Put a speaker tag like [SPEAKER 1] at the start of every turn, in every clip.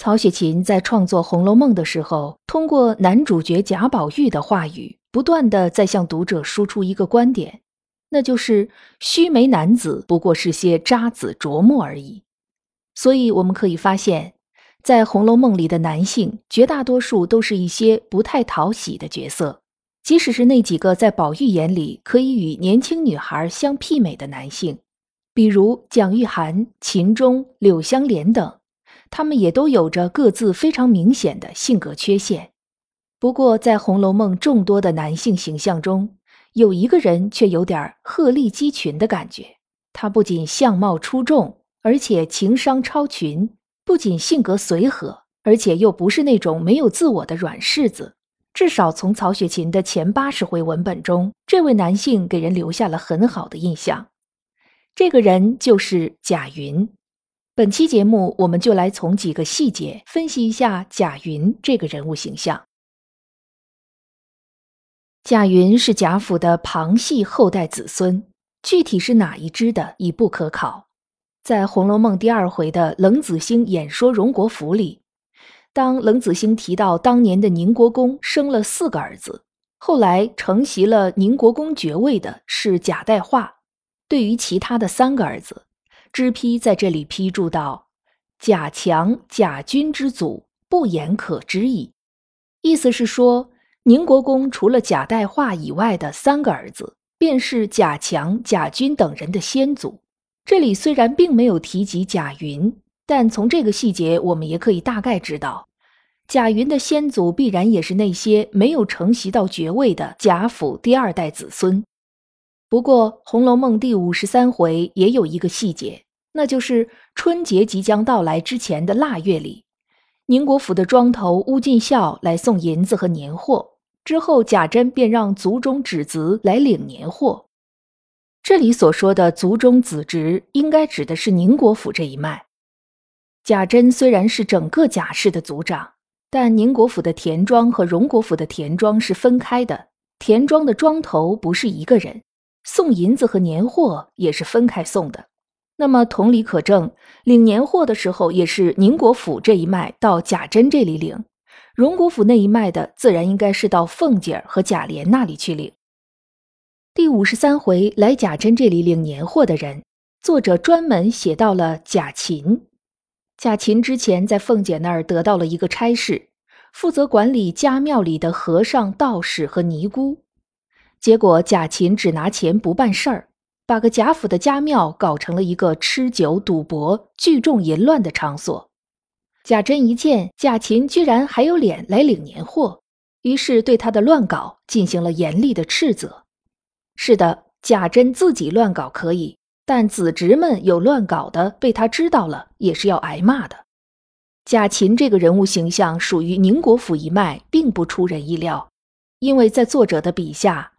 [SPEAKER 1] 曹雪芹在创作《红楼梦》的时候，通过男主角贾宝玉的话语，不断的在向读者输出一个观点，那就是须眉男子不过是些渣子琢磨而已。所以我们可以发现。在《红楼梦》里的男性，绝大多数都是一些不太讨喜的角色。即使是那几个在宝玉眼里可以与年轻女孩相媲美的男性，比如蒋玉菡、秦钟、柳湘莲等，他们也都有着各自非常明显的性格缺陷。不过，在《红楼梦》众多的男性形象中，有一个人却有点鹤立鸡群的感觉。他不仅相貌出众，而且情商超群。不仅性格随和，而且又不是那种没有自我的软柿子。至少从曹雪芹的前八十回文本中，这位男性给人留下了很好的印象。这个人就是贾云。本期节目，我们就来从几个细节分析一下贾云这个人物形象。贾云是贾府的旁系后代子孙，具体是哪一支的已不可考。在《红楼梦》第二回的冷子兴演说荣国府里，当冷子兴提到当年的宁国公生了四个儿子，后来承袭了宁国公爵位的是贾代化。对于其他的三个儿子，支批在这里批注道：“贾强、贾军之祖，不言可知矣。”意思是说，宁国公除了贾代化以外的三个儿子，便是贾强、贾军等人的先祖。这里虽然并没有提及贾云，但从这个细节，我们也可以大概知道，贾云的先祖必然也是那些没有承袭到爵位的贾府第二代子孙。不过，《红楼梦》第五十三回也有一个细节，那就是春节即将到来之前的腊月里，宁国府的庄头乌进孝来送银子和年货，之后贾珍便让族中指子来领年货。这里所说的族中子侄，应该指的是宁国府这一脉。贾珍虽然是整个贾氏的族长，但宁国府的田庄和荣国府的田庄是分开的，田庄的庄头不是一个人，送银子和年货也是分开送的。那么同理可证，领年货的时候也是宁国府这一脉到贾珍这里领，荣国府那一脉的自然应该是到凤姐儿和贾琏那里去领。第五十三回来贾珍这里领年货的人，作者专门写到了贾琴。贾琴之前在凤姐那儿得到了一个差事，负责管理家庙里的和尚、道士和尼姑。结果贾琴只拿钱不办事儿，把个贾府的家庙搞成了一个吃酒、赌博、聚众淫乱的场所。贾珍一见贾琴居然还有脸来领年货，于是对他的乱搞进行了严厉的斥责。是的，贾珍自己乱搞可以，但子侄们有乱搞的，被他知道了，也是要挨骂的。贾琴这个人物形象属于宁国府一脉，并不出人意料，因为在作者的笔下，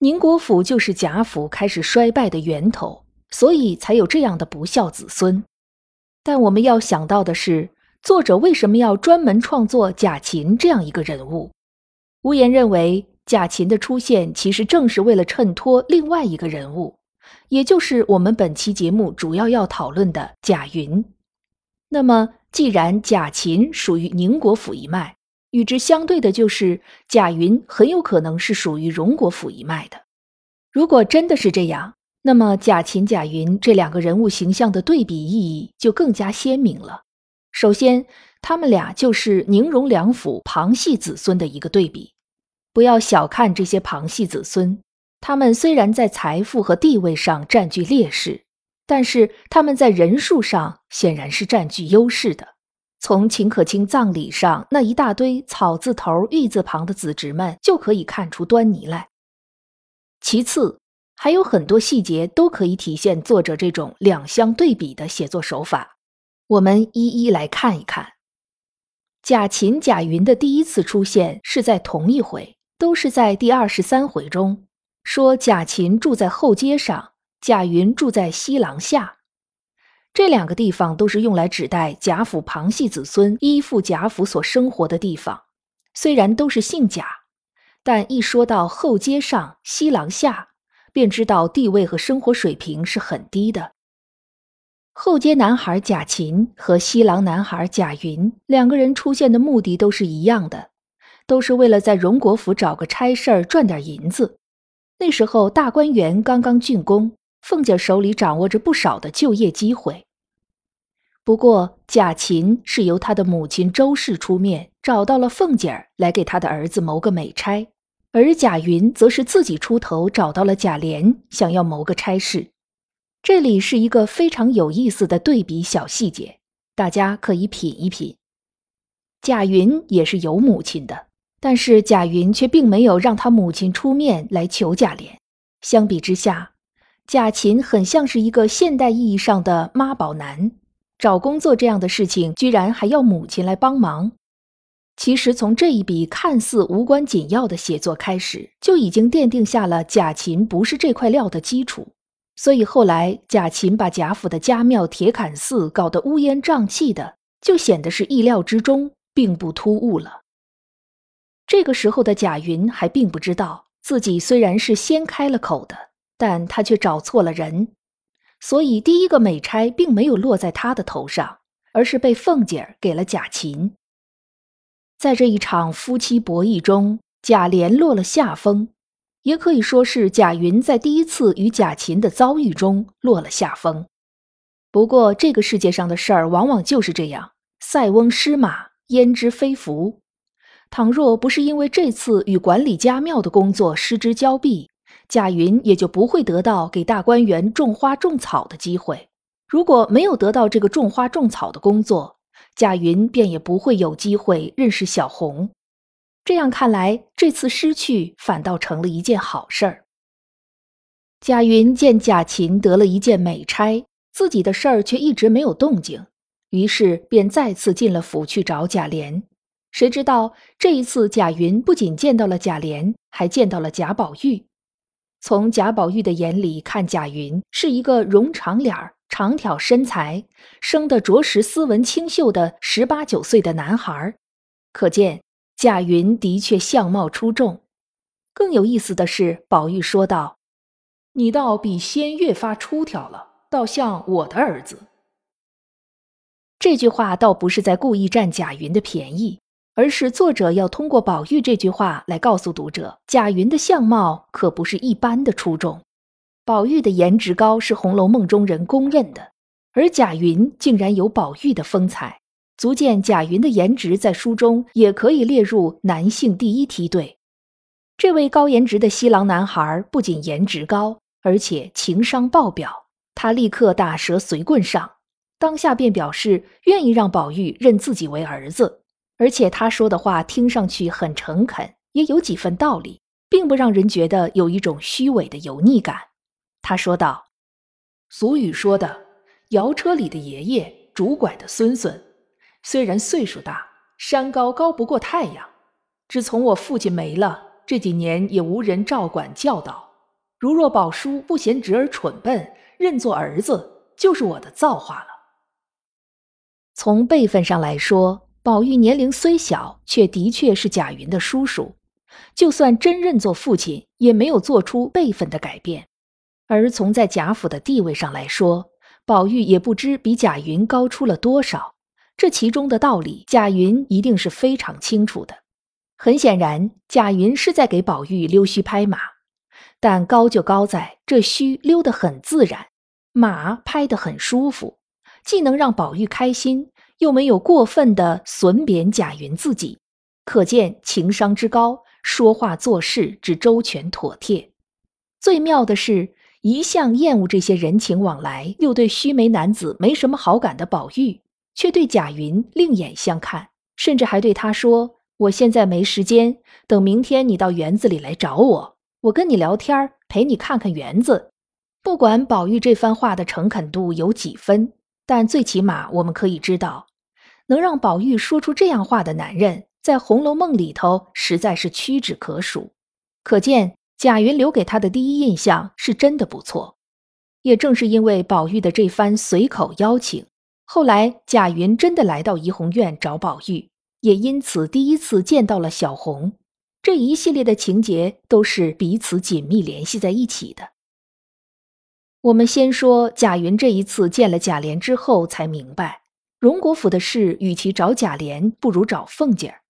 [SPEAKER 1] 宁国府就是贾府开始衰败的源头，所以才有这样的不孝子孙。但我们要想到的是，作者为什么要专门创作贾琴这样一个人物？无言认为。贾琴的出现，其实正是为了衬托另外一个人物，也就是我们本期节目主要要讨论的贾云。那么，既然贾琴属于宁国府一脉，与之相对的就是贾云很有可能是属于荣国府一脉的。如果真的是这样，那么贾琴、贾云这两个人物形象的对比意义就更加鲜明了。首先，他们俩就是宁荣两府旁系子孙的一个对比。不要小看这些旁系子孙，他们虽然在财富和地位上占据劣势，但是他们在人数上显然是占据优势的。从秦可卿葬礼上那一大堆草字头、玉字旁的子侄们就可以看出端倪来。其次，还有很多细节都可以体现作者这种两相对比的写作手法，我们一一来看一看。贾琴、贾云的第一次出现是在同一回，都是在第二十三回中，说贾琴住在后街上，贾云住在西廊下。这两个地方都是用来指代贾府旁系子孙依附贾府所生活的地方。虽然都是姓贾，但一说到后街上、西廊下，便知道地位和生活水平是很低的。后街男孩贾琴和西廊男孩贾云两个人出现的目的都是一样的，都是为了在荣国府找个差事儿赚点银子。那时候大观园刚刚竣工，凤姐手里掌握着不少的就业机会。不过贾琴是由他的母亲周氏出面找到了凤姐儿来给他的儿子谋个美差，而贾云则是自己出头找到了贾琏，想要谋个差事。这里是一个非常有意思的对比小细节，大家可以品一品。贾云也是有母亲的，但是贾云却并没有让他母亲出面来求贾琏。相比之下，贾琴很像是一个现代意义上的妈宝男，找工作这样的事情居然还要母亲来帮忙。其实从这一笔看似无关紧要的写作开始，就已经奠定下了贾琴不是这块料的基础。所以后来贾琴把贾府的家庙铁槛寺搞得乌烟瘴气的，就显得是意料之中，并不突兀了。这个时候的贾云还并不知道自己虽然是先开了口的，但他却找错了人，所以第一个美差并没有落在他的头上，而是被凤姐儿给了贾琴。在这一场夫妻博弈中，贾琏落了下风。也可以说是贾云在第一次与贾琴的遭遇中落了下风。不过，这个世界上的事儿往往就是这样：塞翁失马，焉知非福。倘若不是因为这次与管理家庙的工作失之交臂，贾云也就不会得到给大观园种花种草的机会。如果没有得到这个种花种草的工作，贾云便也不会有机会认识小红。这样看来，这次失去反倒成了一件好事儿。贾云见贾琴得了一件美差，自己的事儿却一直没有动静，于是便再次进了府去找贾琏。谁知道这一次，贾云不仅见到了贾琏，还见到了贾宝玉。从贾宝玉的眼里看，贾云是一个容长脸儿、长挑身材、生得着实斯文清秀的十八九岁的男孩，可见。贾云的确相貌出众，更有意思的是，宝玉说道：“你倒比先越发出挑了，倒像我的儿子。”这句话倒不是在故意占贾云的便宜，而是作者要通过宝玉这句话来告诉读者，贾云的相貌可不是一般的出众。宝玉的颜值高是《红楼梦》中人公认的，而贾云竟然有宝玉的风采。足见贾云的颜值在书中也可以列入男性第一梯队。这位高颜值的西郎男孩不仅颜值高，而且情商爆表。他立刻打蛇随棍上，当下便表示愿意让宝玉认自己为儿子。而且他说的话听上去很诚恳，也有几分道理，并不让人觉得有一种虚伪的油腻感。他说道：“俗语说的，摇车里的爷爷，拄拐的孙孙。”虽然岁数大，山高高不过太阳。自从我父亲没了，这几年也无人照管教导。如若宝叔不嫌侄儿蠢笨，认作儿子，就是我的造化了。从辈分上来说，宝玉年龄虽小，却的确是贾云的叔叔。就算真认作父亲，也没有做出辈分的改变。而从在贾府的地位上来说，宝玉也不知比贾云高出了多少。这其中的道理，贾云一定是非常清楚的。很显然，贾云是在给宝玉溜须拍马，但高就高在这须溜得很自然，马拍得很舒服，既能让宝玉开心，又没有过分的损贬贾云自己，可见情商之高，说话做事之周全妥帖。最妙的是，一向厌恶这些人情往来，又对须眉男子没什么好感的宝玉。却对贾云另眼相看，甚至还对他说：“我现在没时间，等明天你到园子里来找我，我跟你聊天，陪你看看园子。”不管宝玉这番话的诚恳度有几分，但最起码我们可以知道，能让宝玉说出这样话的男人，在《红楼梦》里头实在是屈指可数。可见贾云留给他的第一印象是真的不错。也正是因为宝玉的这番随口邀请，后来贾云真的来到怡红院找宝玉，也因此第一次见到了小红。这一系列的情节都是彼此紧密联系在一起的。我们先说贾云这一次见了贾琏之后，才明白。荣国府的事，与其找贾琏，不如找凤姐儿。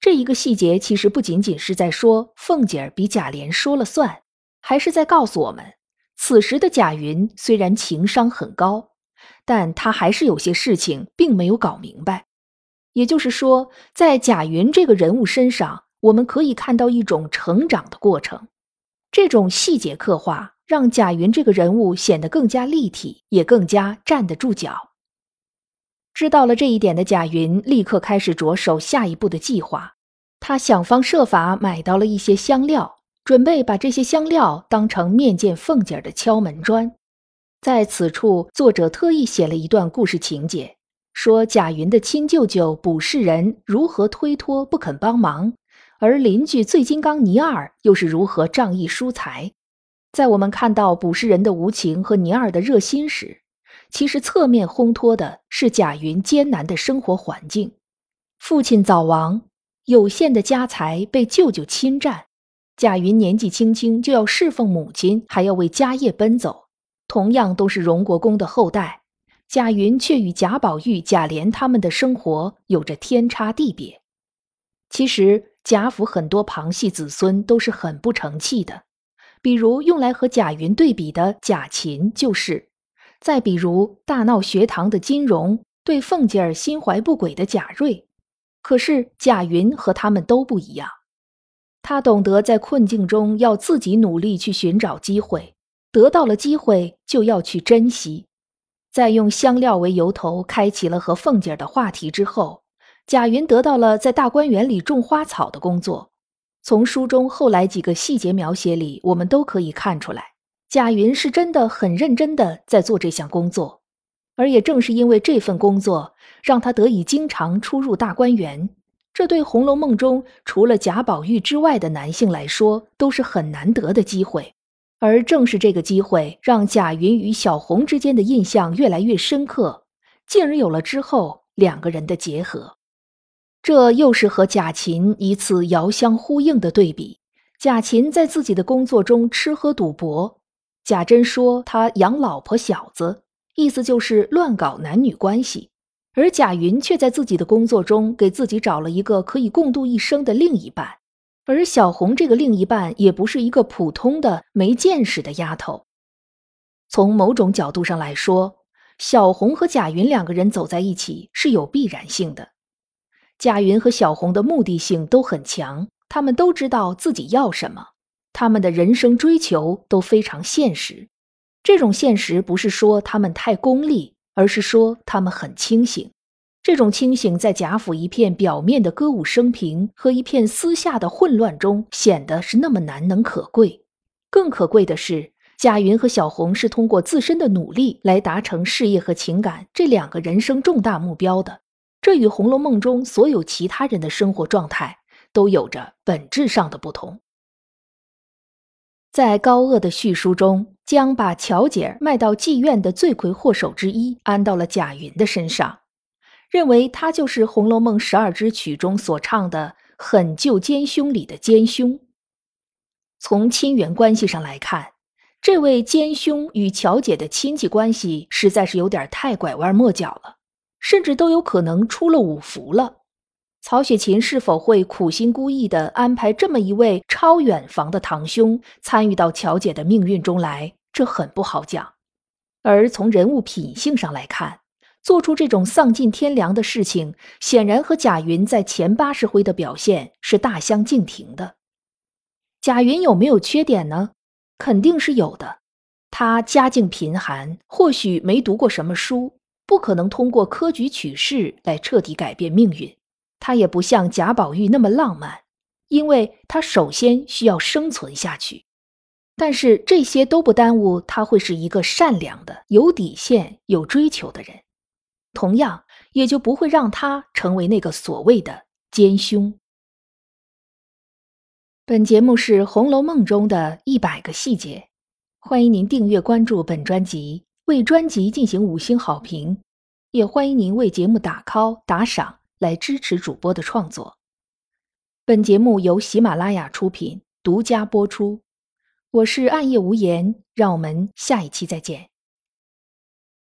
[SPEAKER 1] 这一个细节，其实不仅仅是在说凤姐儿比贾琏说了算，还是在告诉我们，此时的贾云虽然情商很高，但他还是有些事情并没有搞明白。也就是说，在贾云这个人物身上，我们可以看到一种成长的过程。这种细节刻画，让贾云这个人物显得更加立体，也更加站得住脚。知道了这一点的贾云，立刻开始着手下一步的计划。他想方设法买到了一些香料，准备把这些香料当成面见凤姐的敲门砖。在此处，作者特意写了一段故事情节，说贾云的亲舅舅卜世仁如何推脱不肯帮忙，而邻居醉金刚倪二又是如何仗义疏财。在我们看到卜世仁的无情和倪二的热心时，其实侧面烘托的是贾云艰难的生活环境。父亲早亡，有限的家财被舅舅侵占，贾云年纪轻轻就要侍奉母亲，还要为家业奔走。同样都是荣国公的后代，贾云却与贾宝玉、贾琏他们的生活有着天差地别。其实贾府很多旁系子孙都是很不成器的，比如用来和贾云对比的贾琴就是。再比如大闹学堂的金荣，对凤姐儿心怀不轨的贾瑞，可是贾云和他们都不一样。他懂得在困境中要自己努力去寻找机会，得到了机会就要去珍惜。在用香料为由头开启了和凤姐儿的话题之后，贾云得到了在大观园里种花草的工作。从书中后来几个细节描写里，我们都可以看出来。贾云是真的很认真的在做这项工作，而也正是因为这份工作，让他得以经常出入大观园。这对《红楼梦》中除了贾宝玉之外的男性来说，都是很难得的机会。而正是这个机会，让贾云与小红之间的印象越来越深刻，进而有了之后两个人的结合。这又是和贾琴一次遥相呼应的对比。贾琴在自己的工作中吃喝赌博。贾珍说他养老婆小子，意思就是乱搞男女关系，而贾云却在自己的工作中给自己找了一个可以共度一生的另一半，而小红这个另一半也不是一个普通的没见识的丫头。从某种角度上来说，小红和贾云两个人走在一起是有必然性的。贾云和小红的目的性都很强，他们都知道自己要什么。他们的人生追求都非常现实，这种现实不是说他们太功利，而是说他们很清醒。这种清醒在贾府一片表面的歌舞升平和一片私下的混乱中，显得是那么难能可贵。更可贵的是，贾云和小红是通过自身的努力来达成事业和情感这两个人生重大目标的。这与《红楼梦》中所有其他人的生活状态都有着本质上的不同。在高鹗的叙述中，将把巧姐卖到妓院的罪魁祸首之一安到了贾云的身上，认为他就是《红楼梦》十二支曲中所唱的“狠救奸凶”里的奸凶。从亲缘关系上来看，这位奸凶与巧姐的亲戚关系实在是有点太拐弯抹角了，甚至都有可能出了五福了。曹雪芹是否会苦心孤诣地安排这么一位超远房的堂兄参与到乔姐的命运中来？这很不好讲。而从人物品性上来看，做出这种丧尽天良的事情，显然和贾云在前八十回的表现是大相径庭的。贾云有没有缺点呢？肯定是有的。他家境贫寒，或许没读过什么书，不可能通过科举取士来彻底改变命运。他也不像贾宝玉那么浪漫，因为他首先需要生存下去。但是这些都不耽误他会是一个善良的、有底线、有追求的人。同样，也就不会让他成为那个所谓的奸凶。本节目是《红楼梦》中的一百个细节，欢迎您订阅关注本专辑，为专辑进行五星好评，也欢迎您为节目打 call 打赏来支持主播的创作。本节目由喜马拉雅出品，独家播出。我是暗夜无言，让我们下一期再见。